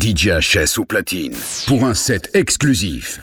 DJ HS au platine pour un set exclusif.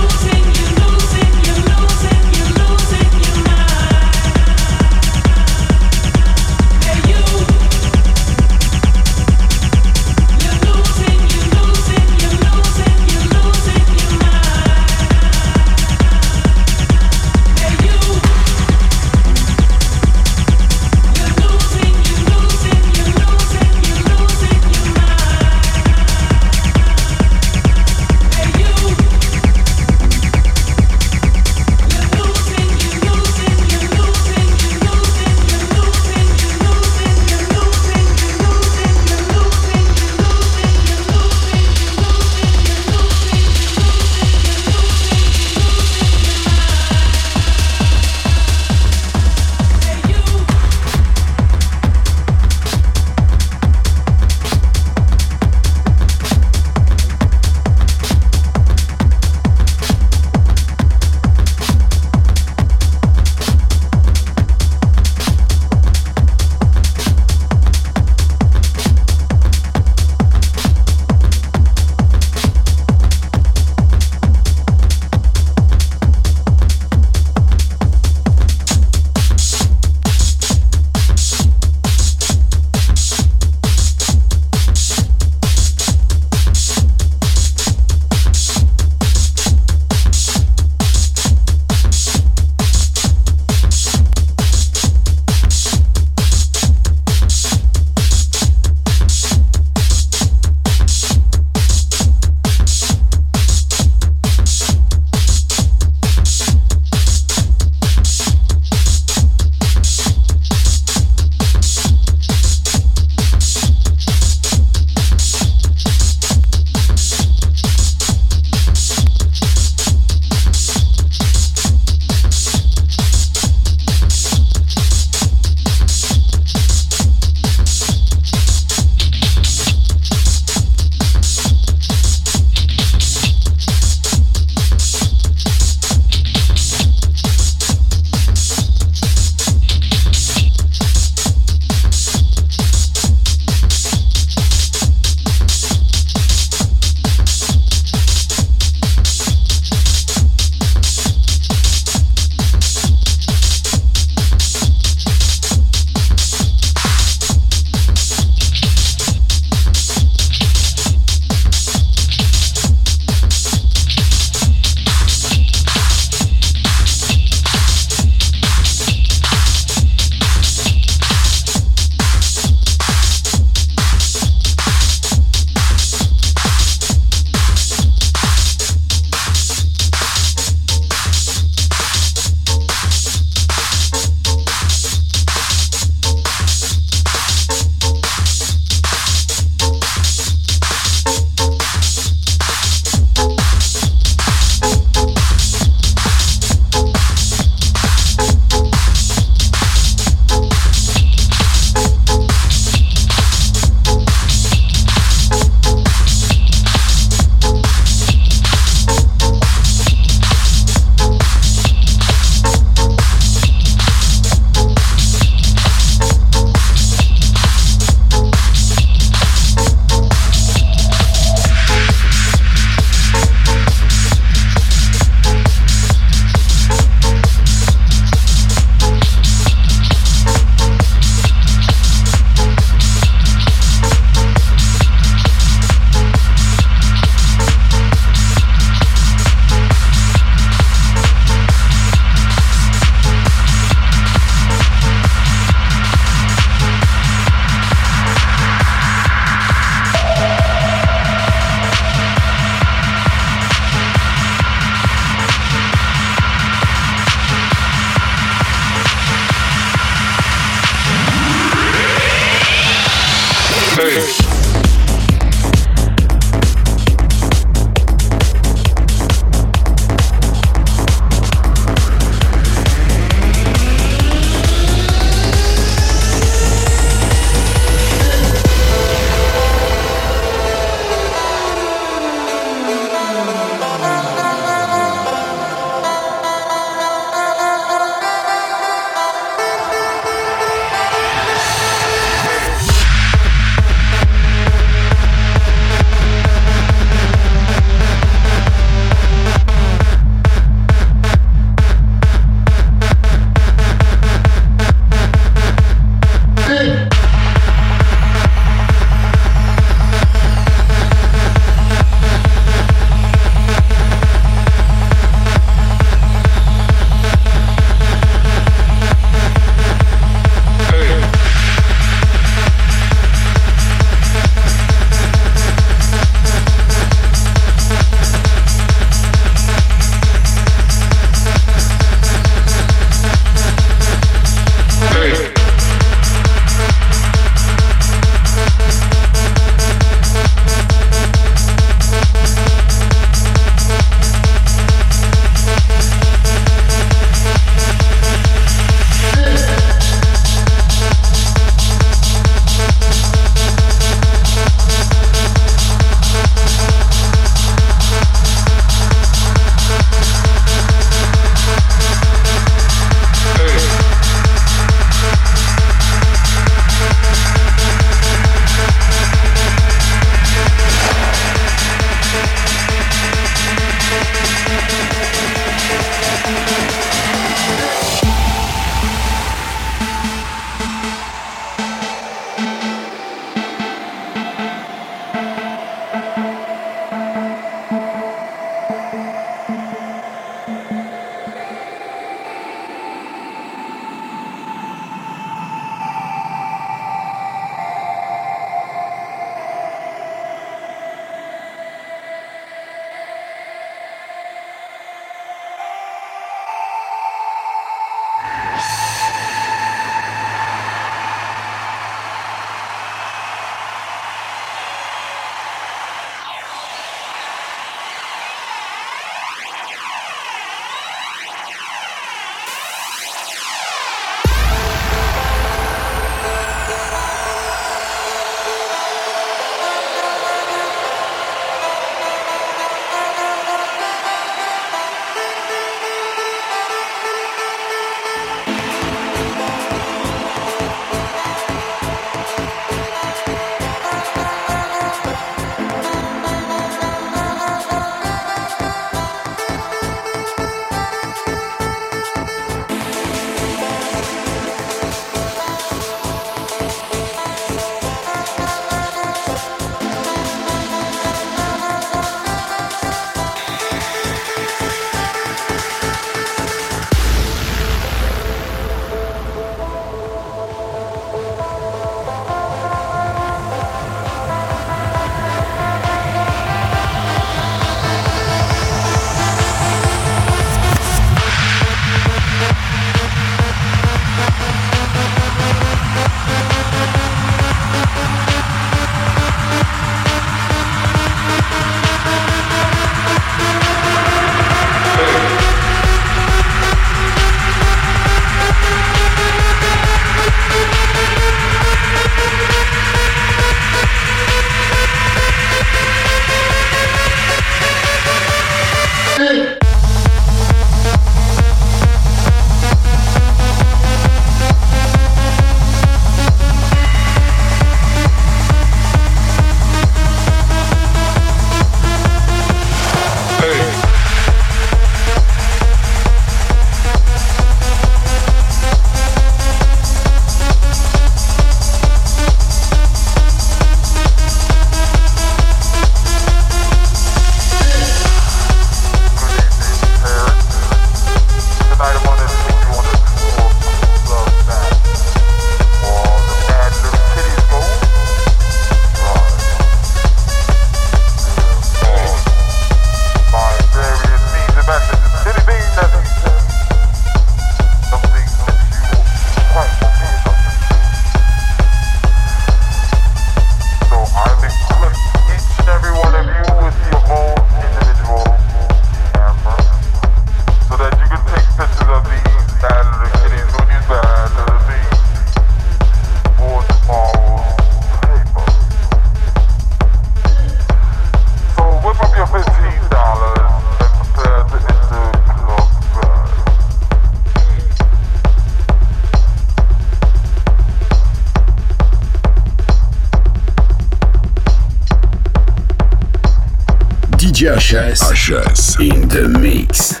HS. HS. In the mix.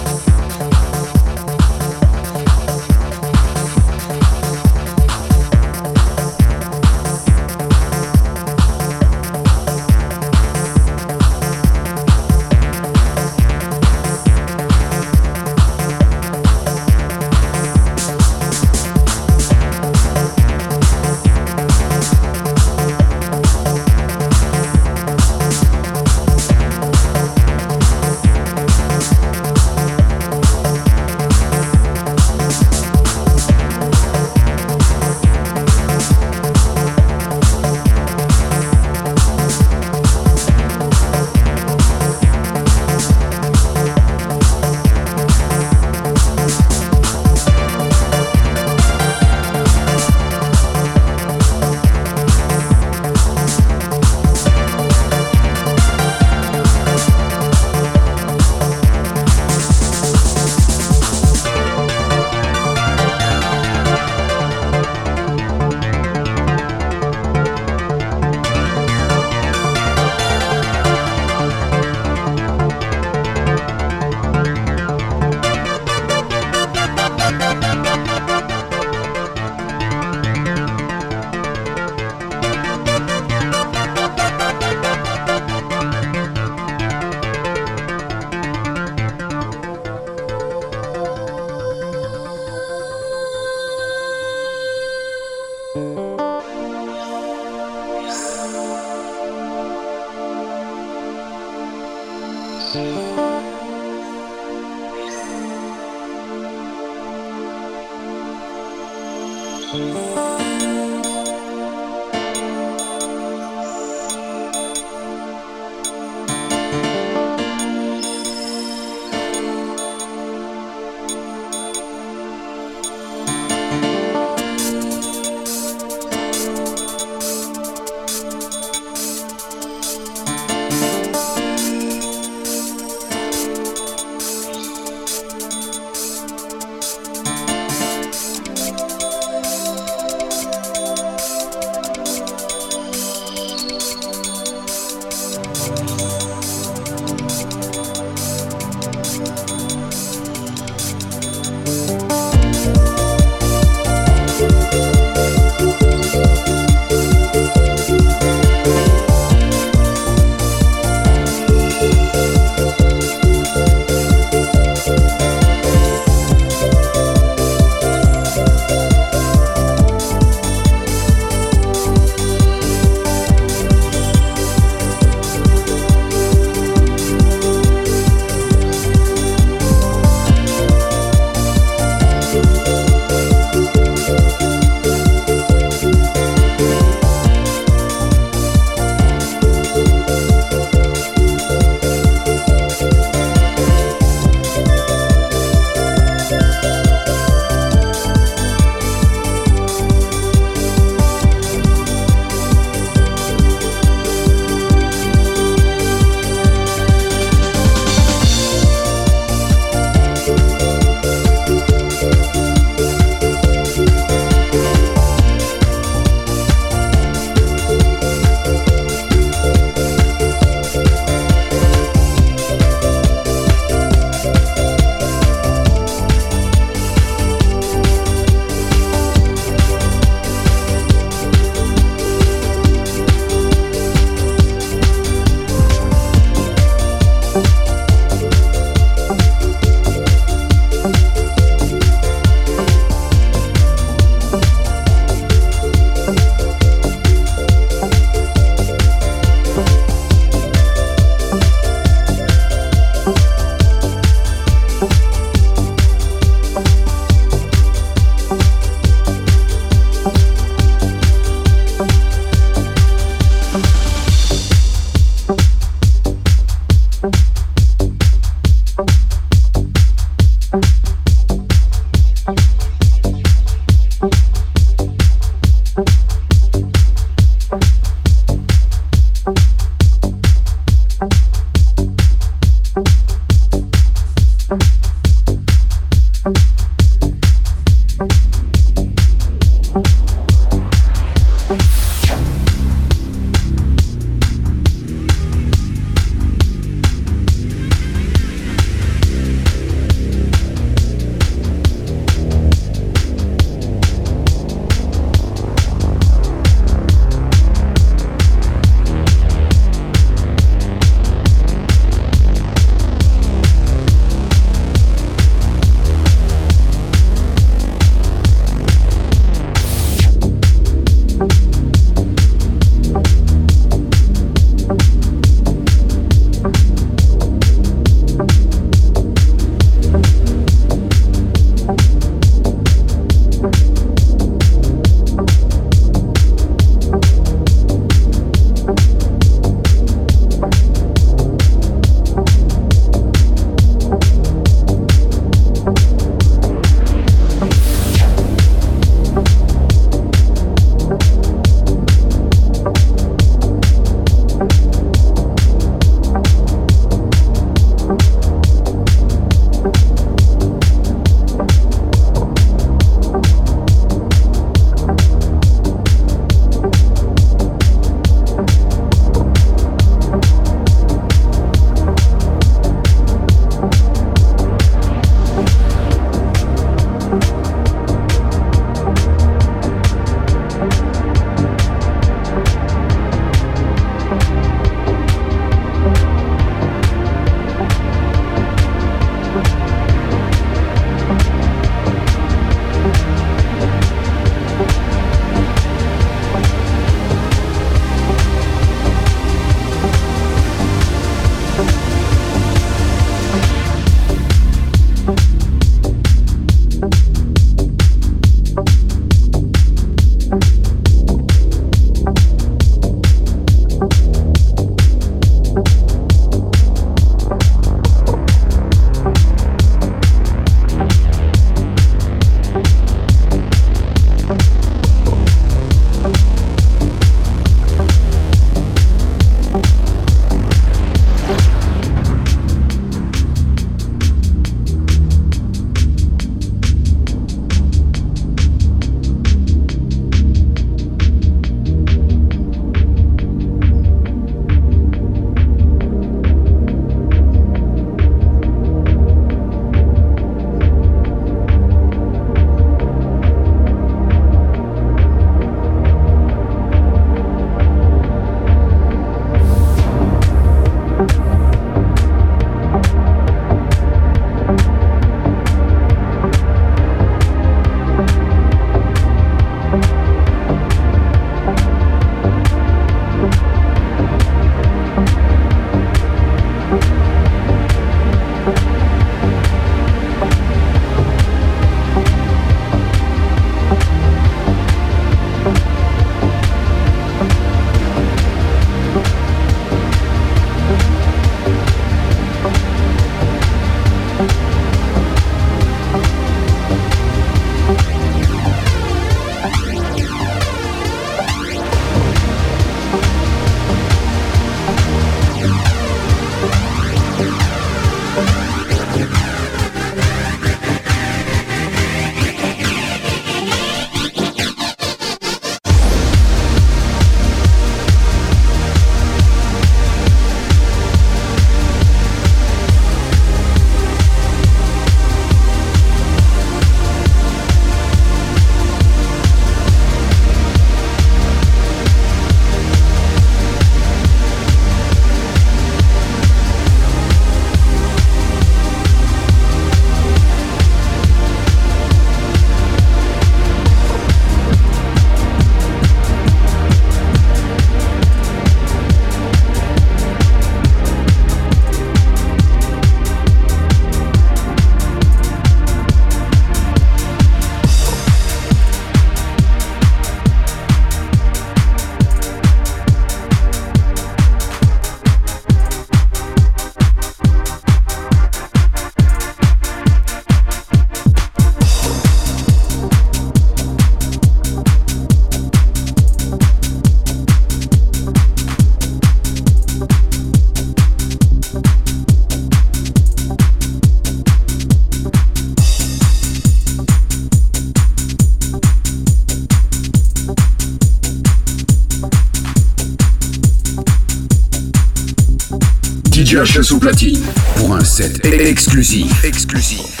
HS au platine pour un set exclusif. Exclusif.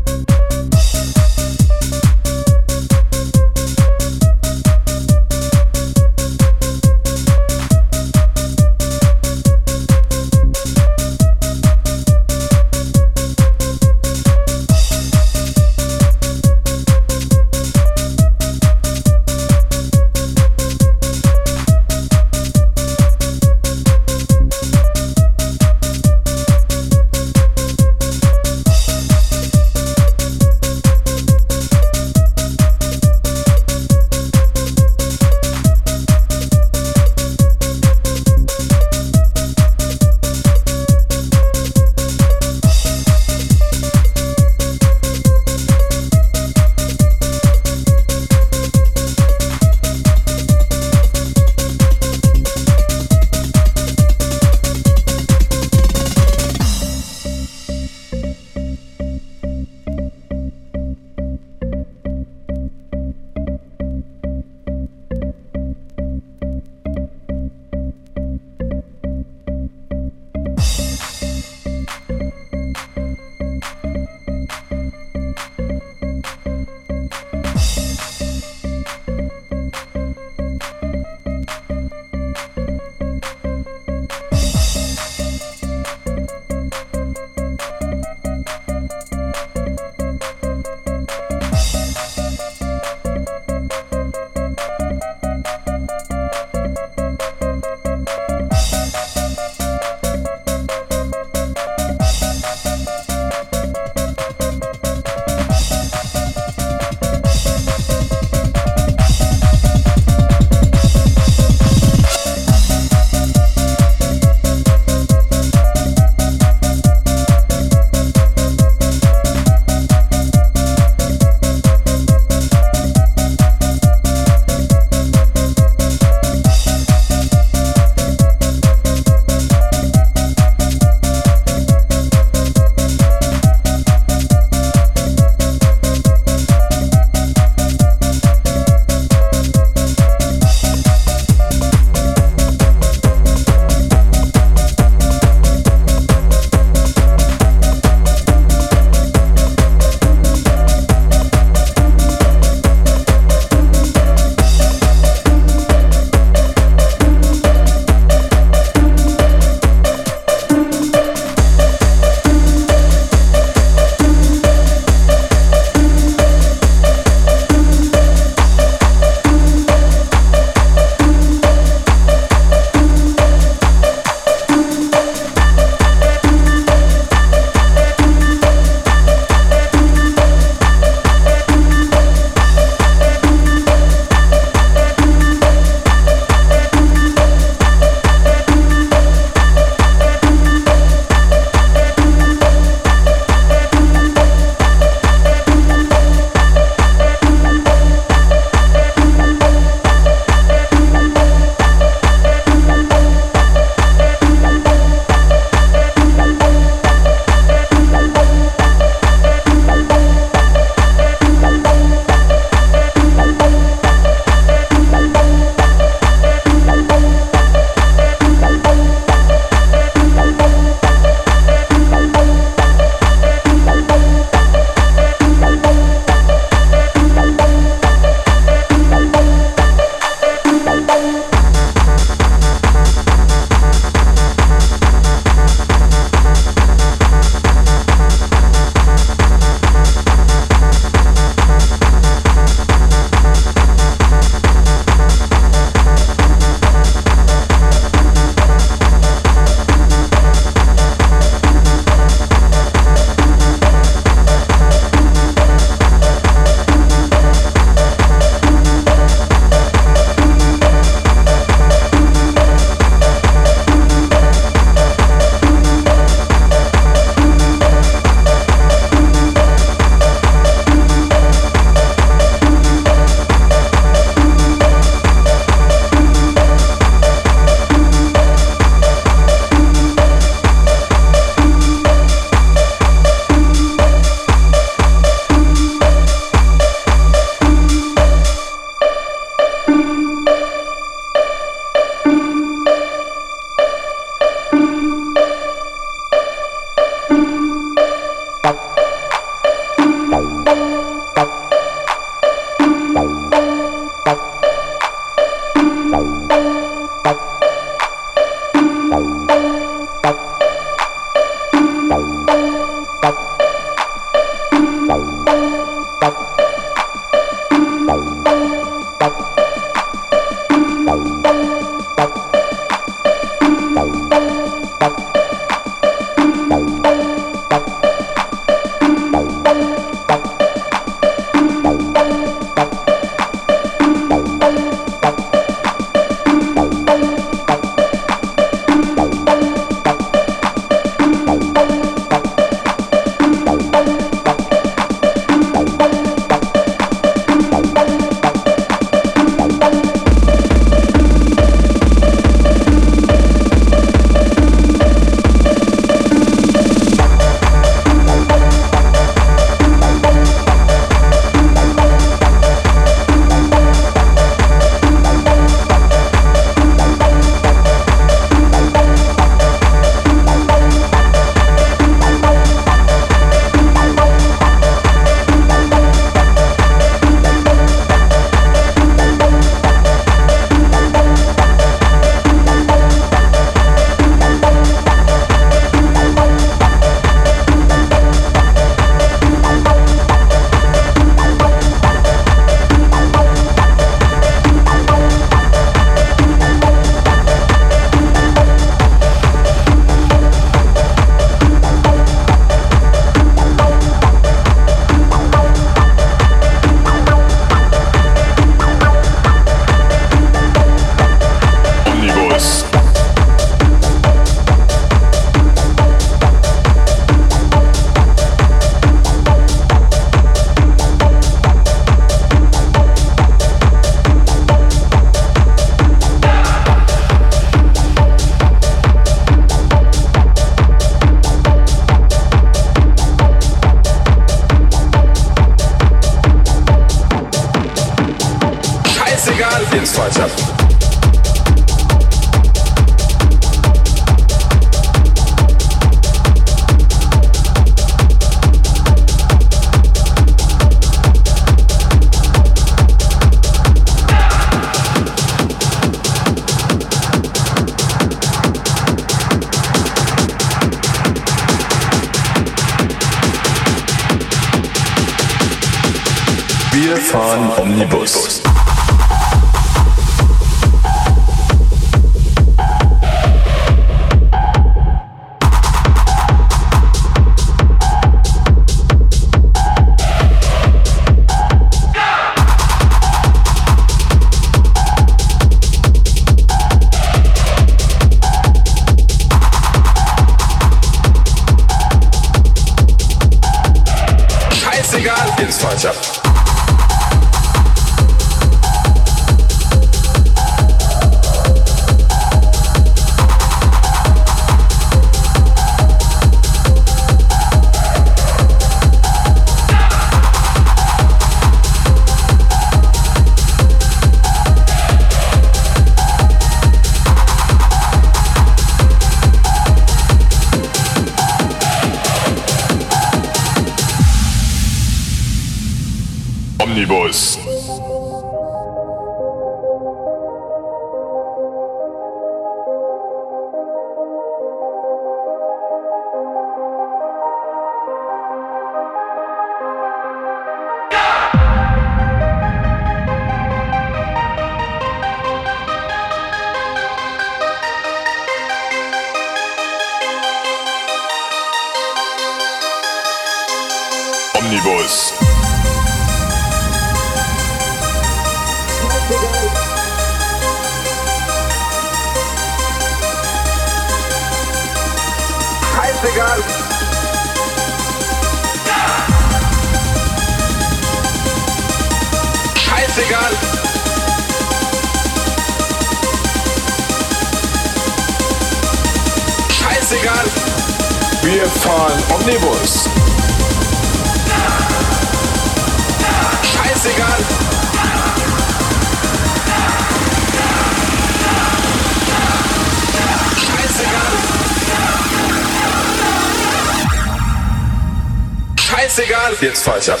Jetzt falsch ab.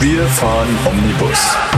Wir fahren Omnibus.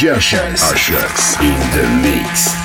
Joshers. Ushers in the mix.